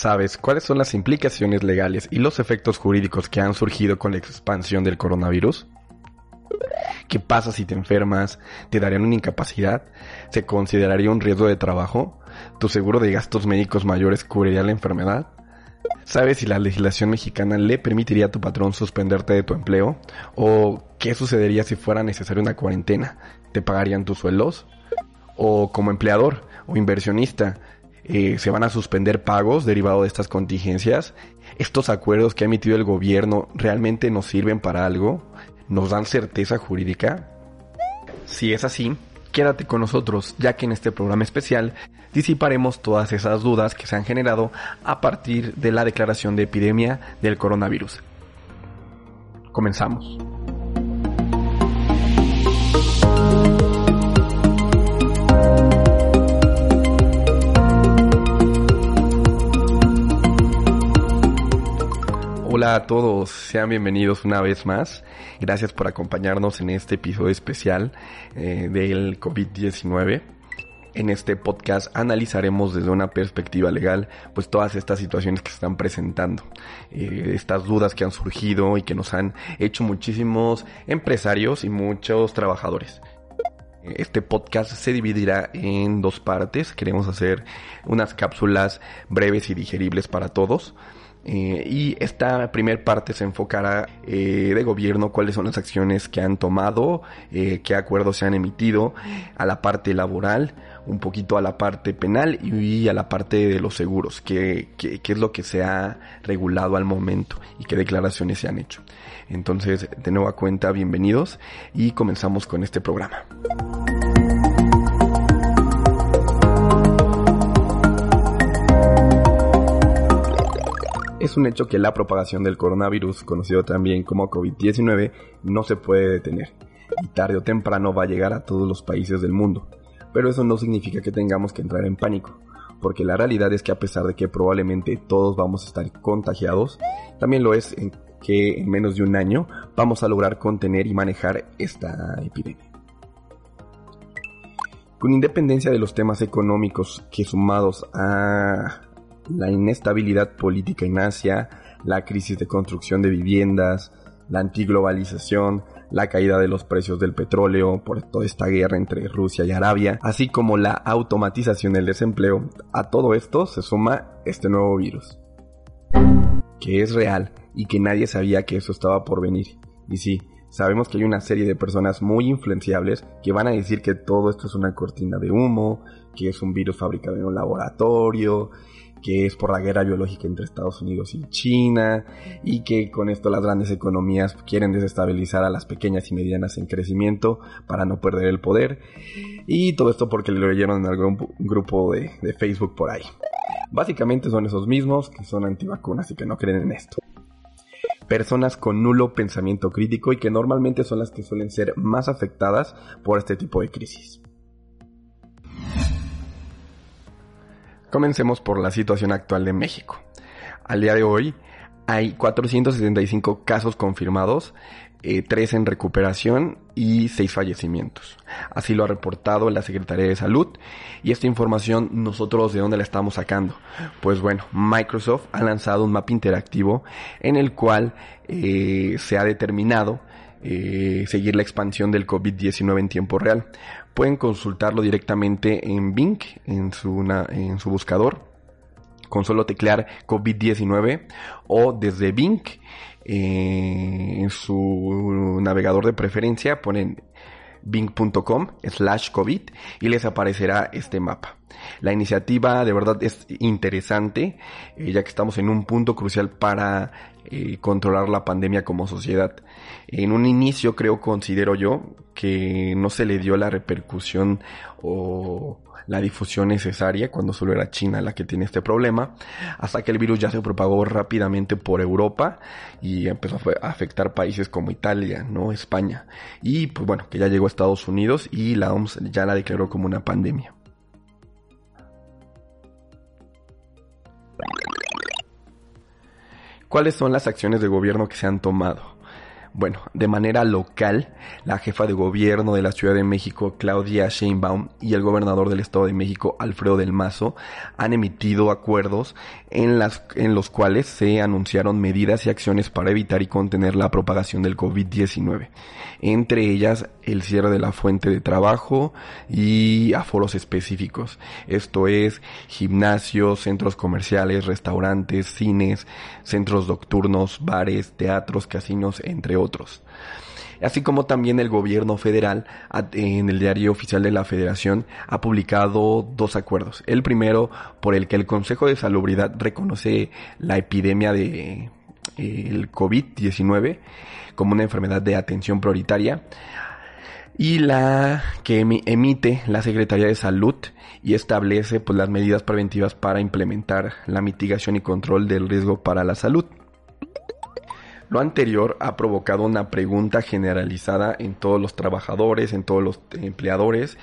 ¿Sabes cuáles son las implicaciones legales y los efectos jurídicos que han surgido con la expansión del coronavirus? ¿Qué pasa si te enfermas? ¿Te darían una incapacidad? ¿Se consideraría un riesgo de trabajo? ¿Tu seguro de gastos médicos mayores cubriría la enfermedad? ¿Sabes si la legislación mexicana le permitiría a tu patrón suspenderte de tu empleo? ¿O qué sucedería si fuera necesaria una cuarentena? ¿Te pagarían tus sueldos? ¿O como empleador o inversionista? Eh, se van a suspender pagos derivados de estas contingencias. Estos acuerdos que ha emitido el gobierno realmente nos sirven para algo, nos dan certeza jurídica. Si es así, quédate con nosotros, ya que en este programa especial disiparemos todas esas dudas que se han generado a partir de la declaración de epidemia del coronavirus. Comenzamos. Hola a todos, sean bienvenidos una vez más. Gracias por acompañarnos en este episodio especial eh, del COVID-19. En este podcast analizaremos desde una perspectiva legal pues todas estas situaciones que se están presentando, eh, estas dudas que han surgido y que nos han hecho muchísimos empresarios y muchos trabajadores. Este podcast se dividirá en dos partes. Queremos hacer unas cápsulas breves y digeribles para todos. Eh, y esta primera parte se enfocará eh, de gobierno, cuáles son las acciones que han tomado, eh, qué acuerdos se han emitido, a la parte laboral, un poquito a la parte penal y, a la parte de los seguros, qué, qué, qué es lo que se ha regulado al momento y qué declaraciones se han hecho. Entonces, de nueva cuenta, bienvenidos y comenzamos con este programa. Es un hecho que la propagación del coronavirus, conocido también como COVID-19, no se puede detener y tarde o temprano va a llegar a todos los países del mundo. Pero eso no significa que tengamos que entrar en pánico, porque la realidad es que a pesar de que probablemente todos vamos a estar contagiados, también lo es que en menos de un año vamos a lograr contener y manejar esta epidemia. Con independencia de los temas económicos que sumados a la inestabilidad política en Asia, la crisis de construcción de viviendas, la antiglobalización, la caída de los precios del petróleo por toda esta guerra entre Rusia y Arabia, así como la automatización del desempleo, a todo esto se suma este nuevo virus, que es real y que nadie sabía que eso estaba por venir. Y sí, sabemos que hay una serie de personas muy influenciables que van a decir que todo esto es una cortina de humo, que es un virus fabricado en un laboratorio, que es por la guerra biológica entre Estados Unidos y China, y que con esto las grandes economías quieren desestabilizar a las pequeñas y medianas en crecimiento para no perder el poder, y todo esto porque lo leyeron en algún grupo de, Facebook por ahí. Básicamente son esos mismos que son antivacunas y que no creen en esto personas con nulo pensamiento crítico y que normalmente son las que suelen ser más afectadas por este tipo de crisis. Comencemos por la situación actual de México. Al día de hoy hay 475 casos confirmados, 3 eh, en recuperación y 6 fallecimientos. Así lo ha reportado la Secretaría de Salud. Y esta información nosotros de dónde la estamos sacando. Pues bueno, Microsoft ha lanzado un mapa interactivo en el cual eh, se ha determinado eh, seguir la expansión del COVID-19 en tiempo real. Pueden consultarlo directamente en Bing, en su, en su buscador. con solo teclear COVID-19 o desde Bing eh, en su navegador de preferencia ponen bing.com slash COVID y les aparecerá este mapa. La iniciativa de verdad es interesante, eh, ya que estamos en un punto crucial para eh, controlar la pandemia como sociedad. En un inicio creo, considero yo, que no se le dio la repercusión o la difusión necesaria cuando solo era China la que tiene este problema, hasta que el virus ya se propagó rápidamente por Europa y empezó a afectar países como Italia, ¿no? España. Y pues bueno, que ya llegó a Estados Unidos y la OMS ya la declaró como una pandemia. ¿Cuáles son las acciones de gobierno que se han tomado? Bueno, de manera local, la jefa de gobierno de la Ciudad de México, Claudia Sheinbaum, y el gobernador del Estado de México, Alfredo del Mazo, han emitido acuerdos en, las, en los cuales se anunciaron medidas y acciones para evitar y contener la propagación del COVID-19. Entre ellas, el cierre de la fuente de trabajo y aforos específicos. Esto es gimnasios, centros comerciales, restaurantes, cines, centros nocturnos, bares, teatros, casinos, entre otros. Así como también el gobierno federal en el diario oficial de la federación ha publicado dos acuerdos. El primero por el que el Consejo de Salubridad reconoce la epidemia de el COVID-19 como una enfermedad de atención prioritaria y la que emite la Secretaría de Salud y establece pues, las medidas preventivas para implementar la mitigación y control del riesgo para la salud. Lo anterior ha provocado una pregunta generalizada en todos los trabajadores, en todos los empleadores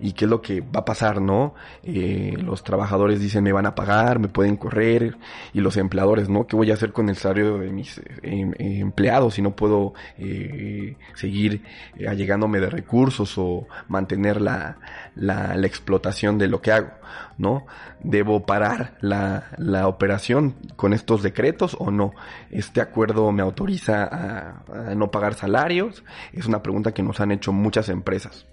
y qué es lo que va a pasar, ¿no? Eh, los trabajadores dicen me van a pagar, me pueden correr y los empleadores, ¿no? ¿Qué voy a hacer con el salario de mis eh, em, empleados si no puedo eh, seguir allegándome de recursos o mantener la, la, explotación de lo que hago, ¿no? ¿Debo parar la, la operación con estos decretos o no? ¿Este acuerdo me autoriza a no pagar salarios? Es una pregunta que nos han hecho muchas empresas.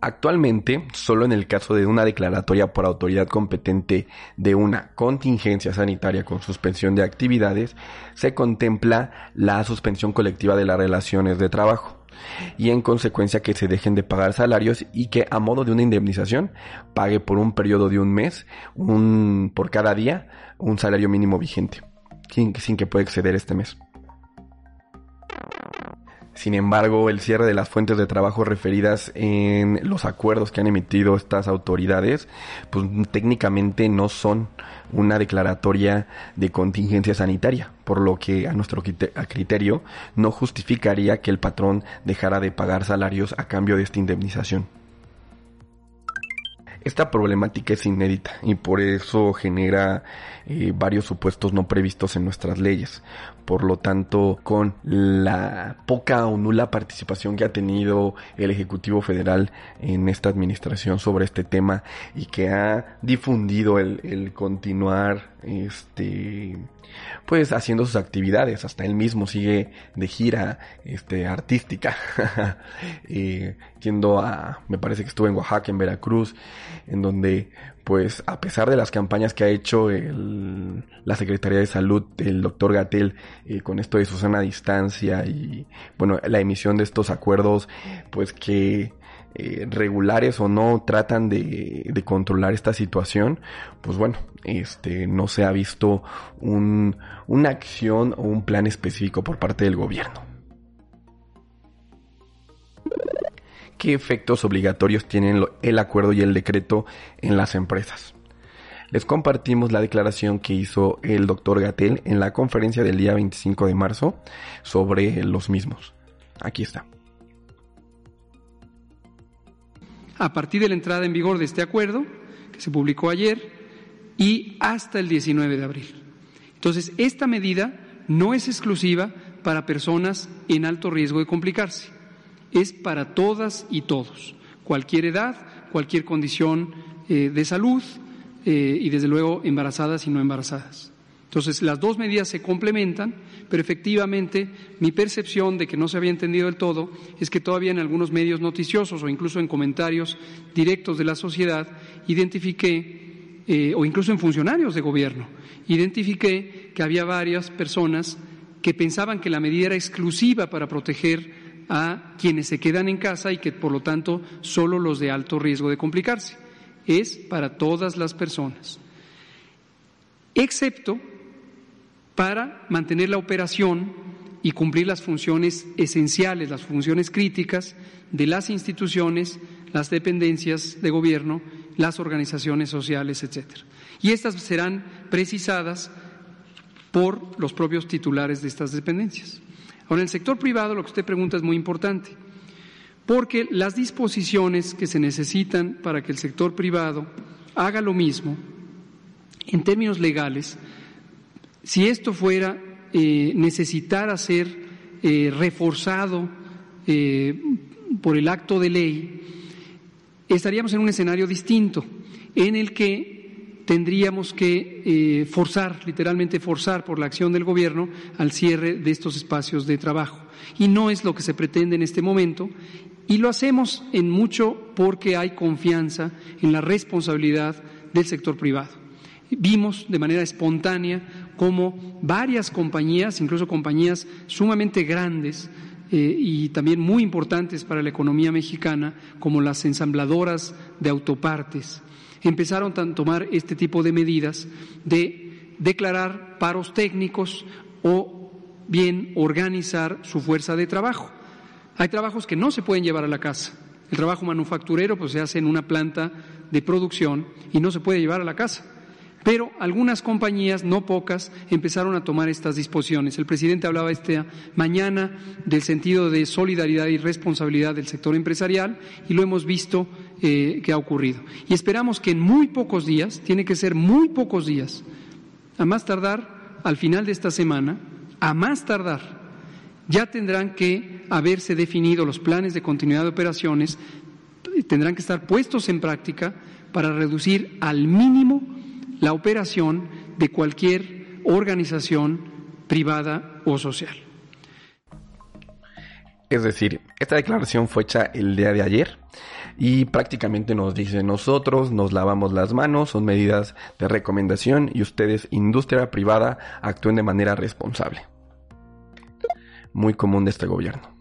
Actualmente, solo en el caso de una declaratoria por autoridad competente de una contingencia sanitaria con suspensión de actividades, se contempla la suspensión colectiva de las relaciones de trabajo y en consecuencia que se dejen de pagar salarios y que a modo de una indemnización pague por un periodo de un mes, un, por cada día, un salario mínimo vigente, sin, sin que pueda exceder este mes. Sin embargo, el cierre de las fuentes de trabajo referidas en los acuerdos que han emitido estas autoridades, pues técnicamente no son una declaratoria de contingencia sanitaria, por lo que a nuestro criterio no justificaría que el patrón dejara de pagar salarios a cambio de esta indemnización. Esta problemática es inédita y por eso genera eh, varios supuestos no previstos en nuestras leyes. Por lo tanto, con la poca o nula participación que ha tenido el Ejecutivo Federal en esta administración sobre este tema y que ha difundido el, el continuar este pues haciendo sus actividades. Hasta él mismo sigue de gira este artística eh, yendo a me parece que estuvo en Oaxaca en Veracruz en donde pues a pesar de las campañas que ha hecho el, la Secretaría de Salud, el doctor Gatel, eh, con esto de Susana Distancia y bueno, la emisión de estos acuerdos, pues que eh, regulares o no tratan de, de, controlar esta situación, pues bueno, este no se ha visto un, una acción o un plan específico por parte del gobierno. ¿Qué efectos obligatorios tienen el acuerdo y el decreto en las empresas? Les compartimos la declaración que hizo el doctor Gatel en la conferencia del día 25 de marzo sobre los mismos. Aquí está. A partir de la entrada en vigor de este acuerdo, que se publicó ayer, y hasta el 19 de abril. Entonces, esta medida no es exclusiva para personas en alto riesgo de complicarse es para todas y todos, cualquier edad, cualquier condición eh, de salud eh, y desde luego embarazadas y no embarazadas. Entonces, las dos medidas se complementan, pero efectivamente mi percepción de que no se había entendido del todo es que todavía en algunos medios noticiosos o incluso en comentarios directos de la sociedad identifiqué eh, o incluso en funcionarios de gobierno. Identifiqué que había varias personas que pensaban que la medida era exclusiva para proteger a quienes se quedan en casa y que por lo tanto solo los de alto riesgo de complicarse. Es para todas las personas, excepto para mantener la operación y cumplir las funciones esenciales, las funciones críticas de las instituciones, las dependencias de gobierno, las organizaciones sociales, etcétera. Y estas serán precisadas por los propios titulares de estas dependencias. Ahora, en el sector privado lo que usted pregunta es muy importante, porque las disposiciones que se necesitan para que el sector privado haga lo mismo, en términos legales, si esto fuera eh, necesitar ser eh, reforzado eh, por el acto de ley, estaríamos en un escenario distinto, en el que tendríamos que eh, forzar, literalmente forzar por la acción del Gobierno al cierre de estos espacios de trabajo. Y no es lo que se pretende en este momento. Y lo hacemos en mucho porque hay confianza en la responsabilidad del sector privado. Vimos de manera espontánea cómo varias compañías, incluso compañías sumamente grandes, eh, y también muy importantes para la economía mexicana, como las ensambladoras de autopartes, empezaron a tomar este tipo de medidas de declarar paros técnicos o bien organizar su fuerza de trabajo. Hay trabajos que no se pueden llevar a la casa. El trabajo manufacturero pues, se hace en una planta de producción y no se puede llevar a la casa. Pero algunas compañías, no pocas, empezaron a tomar estas disposiciones. El presidente hablaba esta mañana del sentido de solidaridad y responsabilidad del sector empresarial y lo hemos visto eh, que ha ocurrido. Y esperamos que en muy pocos días, tiene que ser muy pocos días, a más tardar al final de esta semana, a más tardar, ya tendrán que haberse definido los planes de continuidad de operaciones, tendrán que estar puestos en práctica para reducir al mínimo la operación de cualquier organización privada o social. Es decir, esta declaración fue hecha el día de ayer y prácticamente nos dice nosotros nos lavamos las manos, son medidas de recomendación y ustedes, industria privada, actúen de manera responsable. Muy común de este gobierno.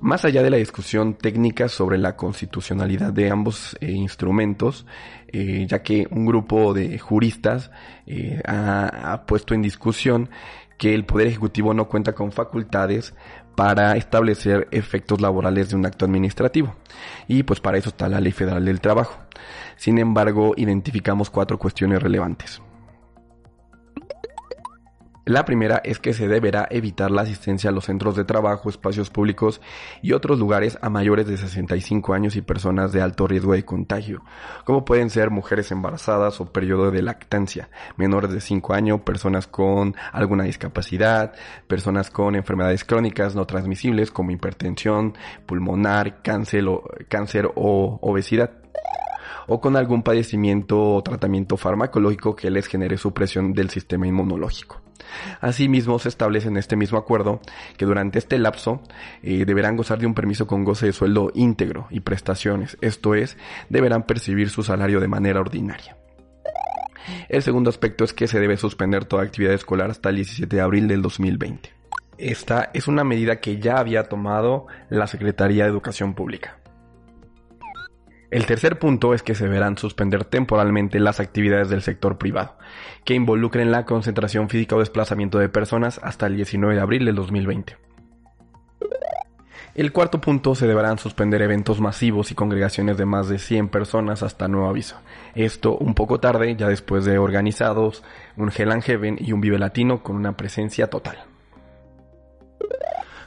Más allá de la discusión técnica sobre la constitucionalidad de ambos eh, instrumentos, eh, ya que un grupo de juristas eh, ha, puesto en discusión que el Poder Ejecutivo no cuenta con facultades para establecer efectos laborales de un acto administrativo. Y pues para eso está la Ley Federal del Trabajo. Sin embargo, identificamos cuatro cuestiones relevantes. La primera es que se deberá evitar la asistencia a los centros de trabajo, espacios públicos y otros lugares a mayores de 65 años y personas de alto riesgo de contagio, como pueden ser mujeres embarazadas o periodo de lactancia, menores de 5 años, personas con alguna discapacidad, personas con enfermedades crónicas no transmisibles como hipertensión pulmonar, cáncer o, cáncer o obesidad o con algún padecimiento o tratamiento farmacológico que les genere supresión del sistema inmunológico. Asimismo, se establece en este mismo acuerdo que durante este lapso eh, deberán gozar de un permiso con goce de sueldo íntegro y prestaciones, esto es, deberán percibir su salario de manera ordinaria. El segundo aspecto es que se debe suspender toda actividad escolar hasta el 17 de abril del 2020. Esta es una medida que ya había tomado la Secretaría de Educación Pública. El tercer punto es que se verán suspender temporalmente las actividades del sector privado, que involucren la concentración física o desplazamiento de personas hasta el 19 de abril del 2020. El cuarto punto se deberán suspender eventos masivos y congregaciones de más de 100 personas hasta nuevo aviso. Esto un poco tarde, ya después de organizados un Hell and Heaven y un Vive Latino con una presencia total.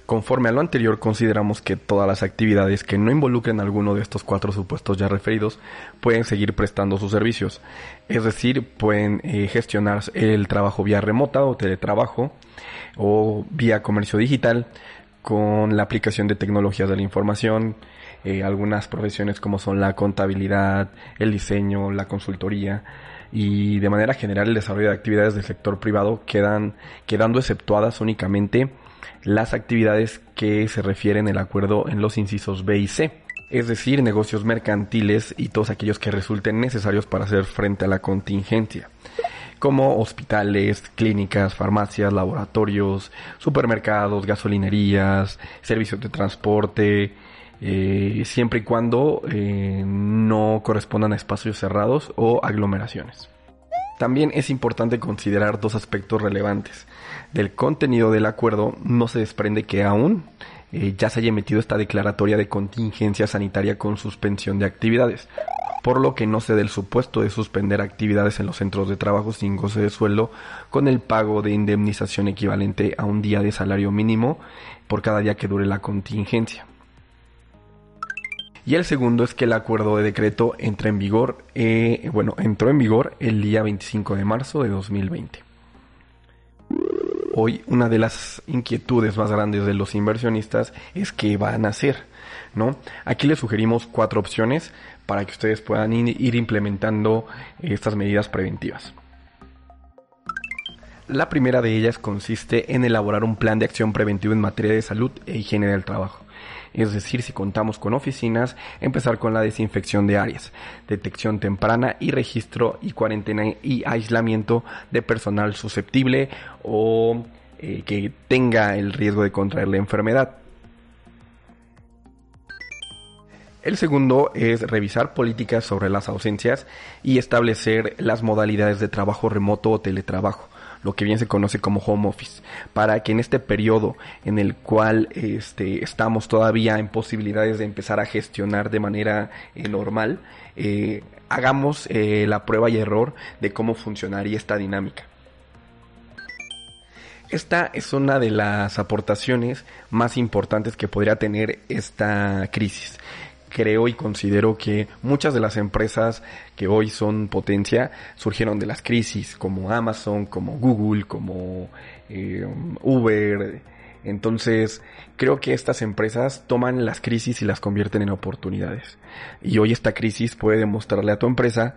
Conforme a lo anterior, consideramos que todas las actividades que no involucren alguno de estos cuatro supuestos ya referidos pueden seguir prestando sus servicios. Es decir, pueden eh, gestionar el trabajo vía remota o teletrabajo o vía comercio digital con la aplicación de tecnologías de la información, eh, algunas profesiones como son la contabilidad, el diseño, la consultoría y de manera general el desarrollo de actividades del sector privado quedan quedando exceptuadas únicamente las actividades que se refieren el acuerdo en los incisos B y C. es decir, negocios mercantiles y todos aquellos que resulten necesarios para hacer frente a la contingencia, como hospitales, clínicas, farmacias, laboratorios, supermercados, gasolinerías, servicios de transporte, eh, siempre y cuando eh, no correspondan a espacios cerrados o aglomeraciones. También es importante considerar dos aspectos relevantes. Del contenido del acuerdo no se desprende que aún eh, ya se haya emitido esta declaratoria de contingencia sanitaria con suspensión de actividades, por lo que no se dé el supuesto de suspender actividades en los centros de trabajo sin goce de sueldo con el pago de indemnización equivalente a un día de salario mínimo por cada día que dure la contingencia. Y el segundo es que el acuerdo de decreto entra en vigor, eh, bueno, entró en vigor el día 25 de marzo de 2020. Hoy una de las inquietudes más grandes de los inversionistas es qué van a hacer, ¿no? Aquí les sugerimos cuatro opciones para que ustedes puedan ir implementando estas medidas preventivas. La primera de ellas consiste en elaborar un plan de acción preventivo en materia de salud e higiene del trabajo es decir, si contamos con oficinas, empezar con la desinfección de áreas, detección temprana y registro y cuarentena y aislamiento de personal susceptible o eh, que tenga el riesgo de contraer la enfermedad. El segundo es revisar políticas sobre las ausencias y establecer las modalidades de trabajo remoto o teletrabajo lo que bien se conoce como home office, para que en este periodo en el cual este, estamos todavía en posibilidades de empezar a gestionar de manera eh, normal, eh, hagamos eh, la prueba y error de cómo funcionaría esta dinámica. Esta es una de las aportaciones más importantes que podría tener esta crisis creo y considero que muchas de las empresas que hoy son potencia surgieron de las crisis, como Amazon, como Google, como eh, Uber. Entonces, creo que estas empresas toman las crisis y las convierten en oportunidades. Y hoy esta crisis puede demostrarle a tu empresa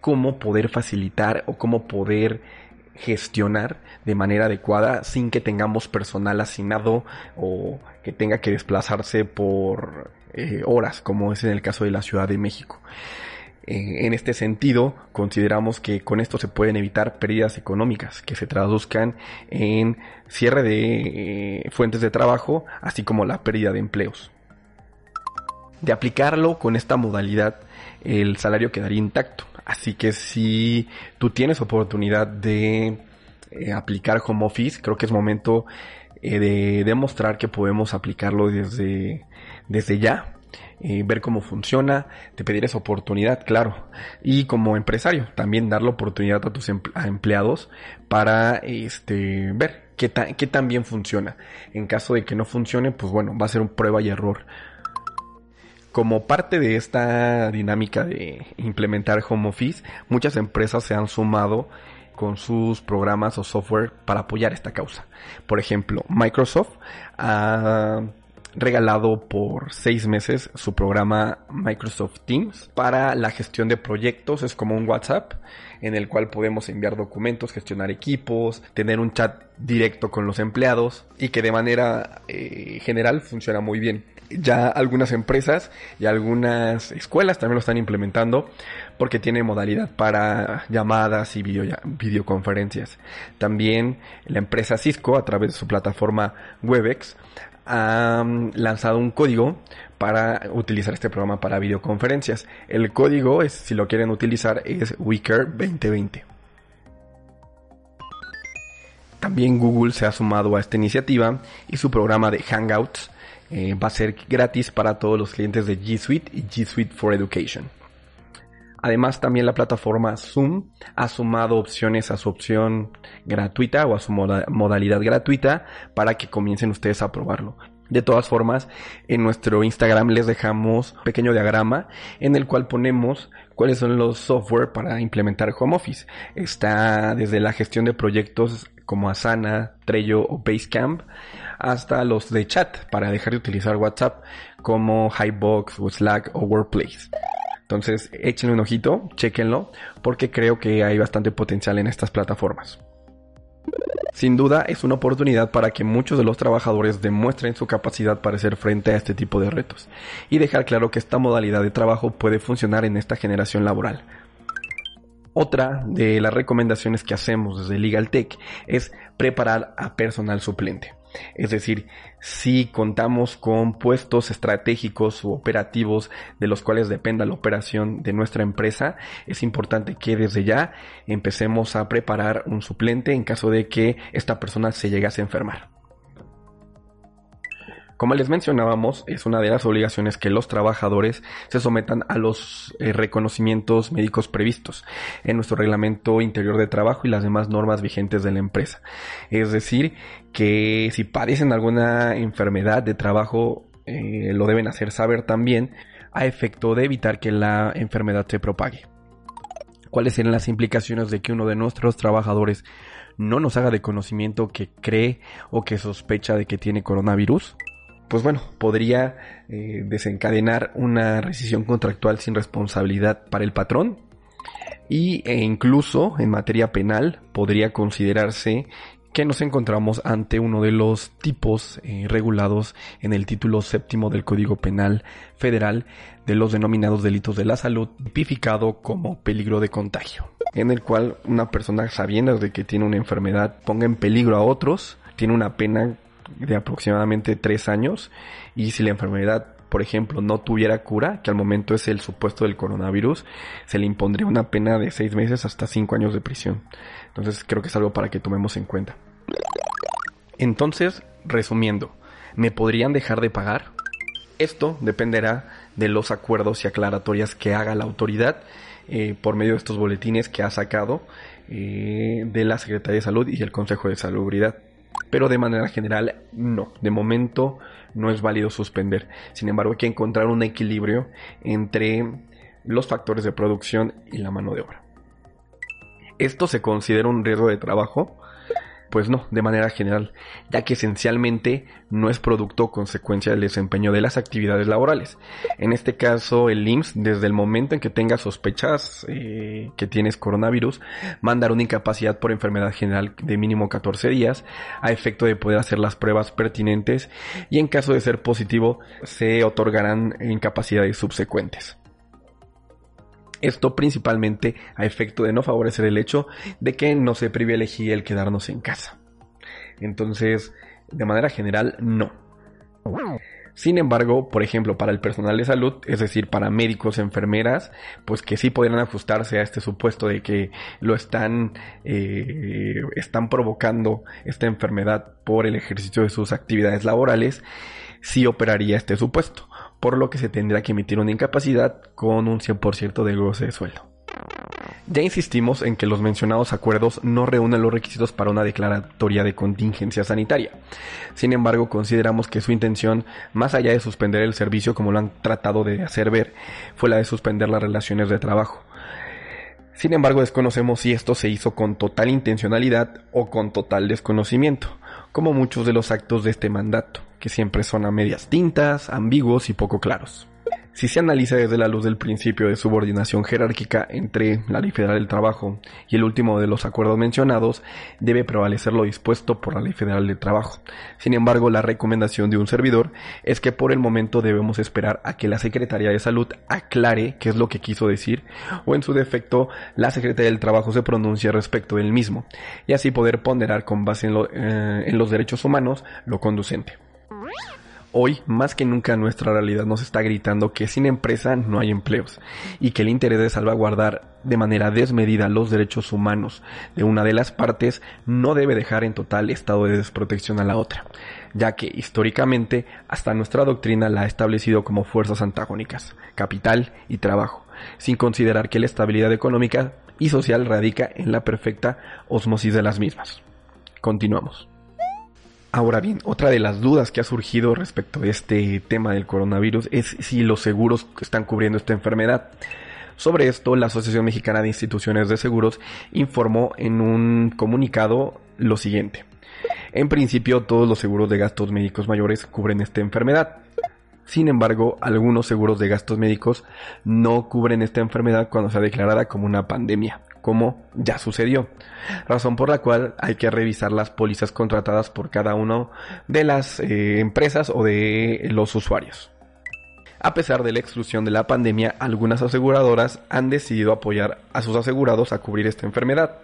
cómo poder facilitar o cómo poder gestionar de manera adecuada sin que tengamos personal asignado o que tenga que desplazarse por eh, horas, como es en el caso de la Ciudad de México. Eh, en este sentido, consideramos que con esto se pueden evitar pérdidas económicas que se traduzcan en cierre de eh, fuentes de trabajo, así como la pérdida de empleos. De aplicarlo con esta modalidad, el salario quedaría intacto. Así que si tú tienes oportunidad de aplicar home office, creo que es momento de demostrar que podemos aplicarlo desde desde ya, eh, ver cómo funciona, te pedir esa oportunidad, claro. Y como empresario, también dar la oportunidad a tus empleados para este, ver qué, qué tan bien funciona. En caso de que no funcione, pues bueno, va a ser un prueba y error. Como parte de esta dinámica de implementar home office, muchas empresas se han sumado con sus programas o software para apoyar esta causa. Por ejemplo, Microsoft ha regalado por seis meses su programa Microsoft Teams para la gestión de proyectos. Es como un WhatsApp en el cual podemos enviar documentos, gestionar equipos, tener un chat directo con los empleados y que de manera eh, general funciona muy bien. Ya algunas empresas y algunas escuelas también lo están implementando porque tiene modalidad para llamadas y videoconferencias. También la empresa Cisco a través de su plataforma Webex ha lanzado un código para utilizar este programa para videoconferencias. El código, es, si lo quieren utilizar, es Wicker 2020. También Google se ha sumado a esta iniciativa y su programa de Hangouts eh, va a ser gratis para todos los clientes de G Suite y G Suite for Education. Además, también la plataforma Zoom ha sumado opciones a su opción gratuita o a su modalidad gratuita para que comiencen ustedes a probarlo. De todas formas, en nuestro Instagram les dejamos un pequeño diagrama en el cual ponemos cuáles son los software para implementar home office. Está desde la gestión de proyectos como Asana, Trello o Basecamp hasta los de chat para dejar de utilizar WhatsApp como Highbox o Slack o Workplace. Entonces, échenle un ojito, chequenlo, porque creo que hay bastante potencial en estas plataformas. Sin duda es una oportunidad para que muchos de los trabajadores demuestren su capacidad para hacer frente a este tipo de retos y dejar claro que esta modalidad de trabajo puede funcionar en esta generación laboral. Otra de las recomendaciones que hacemos desde Legal Tech es preparar a personal suplente. Es decir, si contamos con puestos estratégicos u operativos de los cuales dependa la operación de nuestra empresa, es importante que desde ya empecemos a preparar un suplente en caso de que esta persona se llegase a enfermar. Como les mencionábamos, es una de las obligaciones que los trabajadores se sometan a los eh, reconocimientos médicos previstos en nuestro reglamento interior de trabajo y las demás normas vigentes de la empresa. Es decir, que si padecen alguna enfermedad de trabajo, eh, lo deben hacer saber también a efecto de evitar que la enfermedad se propague. ¿Cuáles serán las implicaciones de que uno de nuestros trabajadores no nos haga de conocimiento que cree o que sospecha de que tiene coronavirus? Pues bueno, podría eh, desencadenar una rescisión contractual sin responsabilidad para el patrón. Y, e incluso en materia penal podría considerarse que nos encontramos ante uno de los tipos eh, regulados en el título séptimo del Código Penal Federal de los denominados delitos de la salud, tipificado como peligro de contagio, en el cual una persona sabiendo de que tiene una enfermedad ponga en peligro a otros, tiene una pena de aproximadamente tres años y si la enfermedad por ejemplo, no tuviera cura, que al momento es el supuesto del coronavirus, se le impondría una pena de seis meses hasta cinco años de prisión. Entonces creo que es algo para que tomemos en cuenta. Entonces, resumiendo, ¿me podrían dejar de pagar? Esto dependerá de los acuerdos y aclaratorias que haga la autoridad eh, por medio de estos boletines que ha sacado eh, de la Secretaría de Salud y el Consejo de Salubridad pero de manera general no. De momento no es válido suspender. Sin embargo, hay que encontrar un equilibrio entre los factores de producción y la mano de obra. ¿Esto se considera un riesgo de trabajo? Pues no, de manera general, ya que esencialmente no es producto o consecuencia del desempeño de las actividades laborales. En este caso, el IMSS, desde el momento en que tengas sospechas eh, que tienes coronavirus, mandar una incapacidad por enfermedad general de mínimo 14 días, a efecto de poder hacer las pruebas pertinentes, y en caso de ser positivo, se otorgarán incapacidades subsecuentes. Esto principalmente a efecto de no favorecer el hecho de que no se privilegie el quedarnos en casa. Entonces, de manera general, no. Sin embargo, por ejemplo, para el personal de salud, es decir, para médicos, enfermeras, pues que sí podrían ajustarse a este supuesto de que lo están, eh, están provocando esta enfermedad por el ejercicio de sus actividades laborales, sí operaría este supuesto por lo que se tendrá que emitir una incapacidad con un 100% de goce de sueldo. Ya insistimos en que los mencionados acuerdos no reúnen los requisitos para una declaratoria de contingencia sanitaria. Sin embargo, consideramos que su intención, más allá de suspender el servicio como lo han tratado de hacer ver, fue la de suspender las relaciones de trabajo. Sin embargo, desconocemos si esto se hizo con total intencionalidad o con total desconocimiento, como muchos de los actos de este mandato que siempre son a medias tintas, ambiguos y poco claros. Si se analiza desde la luz del principio de subordinación jerárquica entre la Ley Federal del Trabajo y el último de los acuerdos mencionados, debe prevalecer lo dispuesto por la Ley Federal del Trabajo. Sin embargo, la recomendación de un servidor es que por el momento debemos esperar a que la Secretaría de Salud aclare qué es lo que quiso decir o en su defecto la Secretaría del Trabajo se pronuncie respecto del mismo y así poder ponderar con base en, eh, en los derechos humanos lo conducente. Hoy, más que nunca, nuestra realidad nos está gritando que sin empresa no hay empleos y que el interés de salvaguardar de manera desmedida los derechos humanos de una de las partes no debe dejar en total estado de desprotección a la otra, ya que históricamente hasta nuestra doctrina la ha establecido como fuerzas antagónicas, capital y trabajo, sin considerar que la estabilidad económica y social radica en la perfecta osmosis de las mismas. Continuamos. Ahora bien, otra de las dudas que ha surgido respecto a este tema del coronavirus es si los seguros están cubriendo esta enfermedad. Sobre esto, la Asociación Mexicana de Instituciones de Seguros informó en un comunicado lo siguiente. En principio, todos los seguros de gastos médicos mayores cubren esta enfermedad. Sin embargo, algunos seguros de gastos médicos no cubren esta enfermedad cuando sea declarada como una pandemia como ya sucedió. Razón por la cual hay que revisar las pólizas contratadas por cada una de las eh, empresas o de los usuarios. A pesar de la exclusión de la pandemia, algunas aseguradoras han decidido apoyar a sus asegurados a cubrir esta enfermedad.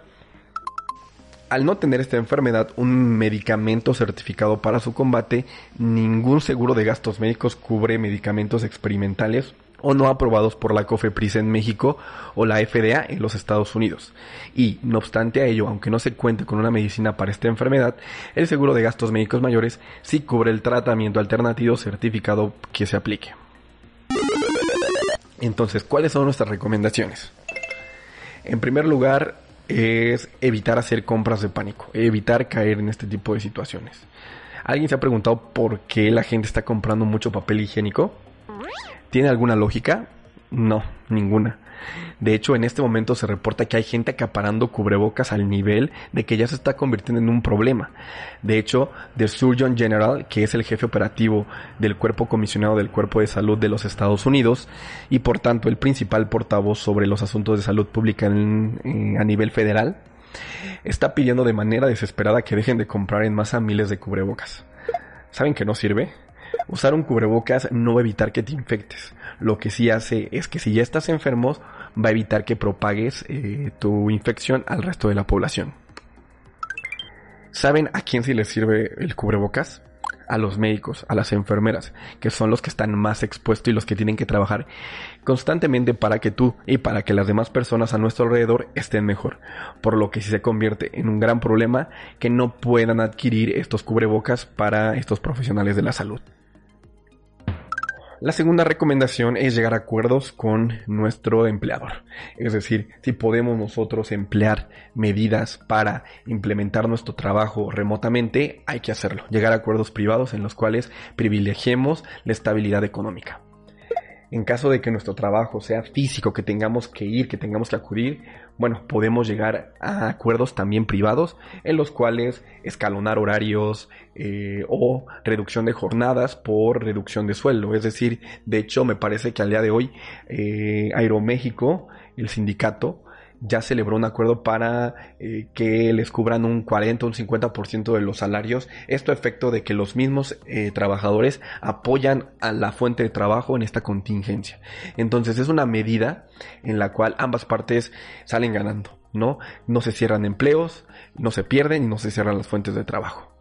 Al no tener esta enfermedad un medicamento certificado para su combate, ningún seguro de gastos médicos cubre medicamentos experimentales o no aprobados por la COFEPRIS en México o la FDA en los Estados Unidos. Y, no obstante a ello, aunque no se cuente con una medicina para esta enfermedad, el seguro de gastos médicos mayores sí cubre el tratamiento alternativo certificado que se aplique. Entonces, ¿cuáles son nuestras recomendaciones? En primer lugar, es evitar hacer compras de pánico, evitar caer en este tipo de situaciones. ¿Alguien se ha preguntado por qué la gente está comprando mucho papel higiénico? ¿Tiene alguna lógica? No, ninguna. De hecho, en este momento se reporta que hay gente acaparando cubrebocas al nivel de que ya se está convirtiendo en un problema. De hecho, The Surgeon General, que es el jefe operativo del cuerpo comisionado del Cuerpo de Salud de los Estados Unidos y por tanto el principal portavoz sobre los asuntos de salud pública a nivel federal, está pidiendo de manera desesperada que dejen de comprar en masa miles de cubrebocas. ¿Saben que no sirve? Usar un cubrebocas no va a evitar que te infectes. Lo que sí hace es que si ya estás enfermo, va a evitar que propagues eh, tu infección al resto de la población. ¿Saben a quién sí les sirve el cubrebocas? A los médicos, a las enfermeras, que son los que están más expuestos y los que tienen que trabajar constantemente para que tú y para que las demás personas a nuestro alrededor estén mejor. Por lo que sí se convierte en un gran problema que no puedan adquirir estos cubrebocas para estos profesionales de la salud. La segunda recomendación es llegar a acuerdos con nuestro empleador. Es decir, si podemos nosotros emplear medidas para implementar nuestro trabajo remotamente, hay que hacerlo. Llegar a acuerdos privados en los cuales privilegiemos la estabilidad económica. En caso de que nuestro trabajo sea físico, que tengamos que ir, que tengamos que acudir, bueno, podemos llegar a acuerdos también privados en los cuales escalonar horarios eh, o reducción de jornadas por reducción de sueldo. Es decir, de hecho, me parece que al día de hoy eh, Aeroméxico, el sindicato, ya celebró un acuerdo para eh, que les cubran un 40 o un 50% de los salarios. Esto a efecto de que los mismos eh, trabajadores apoyan a la fuente de trabajo en esta contingencia. Entonces es una medida en la cual ambas partes salen ganando, ¿no? No se cierran empleos, no se pierden y no se cierran las fuentes de trabajo.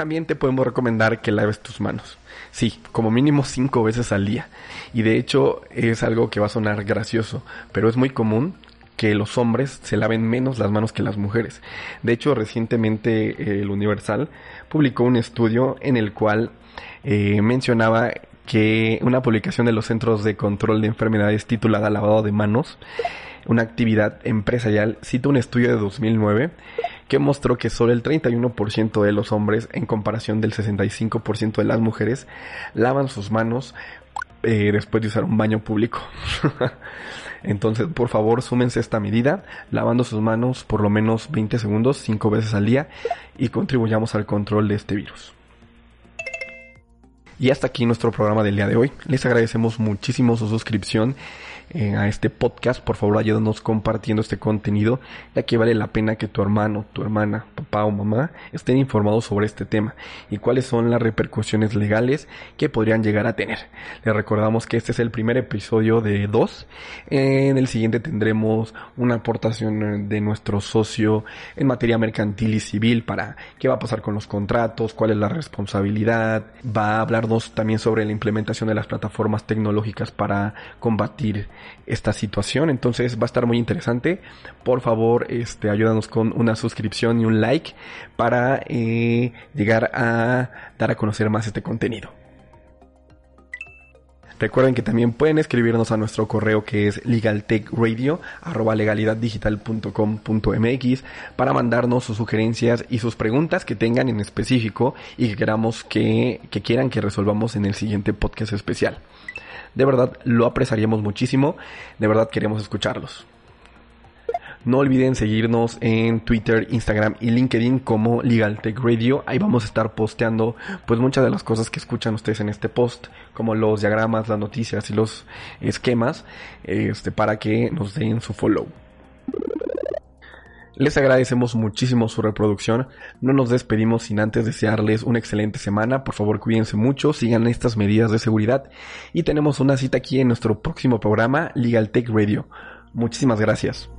También te podemos recomendar que laves tus manos. Sí, como mínimo cinco veces al día. Y de hecho es algo que va a sonar gracioso, pero es muy común que los hombres se laven menos las manos que las mujeres. De hecho, recientemente eh, el Universal publicó un estudio en el cual eh, mencionaba que una publicación de los Centros de Control de Enfermedades titulada Lavado de Manos, una actividad empresarial, cita un estudio de 2009 que mostró que solo el 31% de los hombres, en comparación del 65% de las mujeres, lavan sus manos eh, después de usar un baño público. Entonces, por favor, súmense esta medida, lavando sus manos por lo menos 20 segundos, 5 veces al día, y contribuyamos al control de este virus. Y hasta aquí nuestro programa del día de hoy. Les agradecemos muchísimo su suscripción eh, a este podcast, por favor ayúdanos compartiendo este contenido, ya que vale la pena que tu hermano, tu hermana, papá o mamá estén informados sobre este tema y cuáles son las repercusiones legales que podrían llegar a tener. Les recordamos que este es el primer episodio de dos. En el siguiente tendremos una aportación de nuestro socio en materia mercantil y civil para qué va a pasar con los contratos, cuál es la responsabilidad. Va a hablarnos también sobre la implementación de las plataformas tecnológicas para combatir esta situación. Entonces va a estar muy interesante. Por favor, este, ayúdanos con una suscripción y un like para eh, llegar a dar a conocer más este contenido. Recuerden que también pueden escribirnos a nuestro correo que es legaltechradio.com.mx para mandarnos sus sugerencias y sus preguntas que tengan en específico y que queramos que, que quieran que resolvamos en el siguiente podcast especial. De verdad lo apreciaríamos muchísimo. De verdad queremos escucharlos. No olviden seguirnos en Twitter, Instagram y LinkedIn como LegalTech Radio. Ahí vamos a estar posteando pues muchas de las cosas que escuchan ustedes en este post, como los diagramas, las noticias y los esquemas, este, para que nos den su follow. Les agradecemos muchísimo su reproducción. No nos despedimos sin antes desearles una excelente semana. Por favor, cuídense mucho, sigan estas medidas de seguridad y tenemos una cita aquí en nuestro próximo programa Legal Tech Radio. Muchísimas gracias.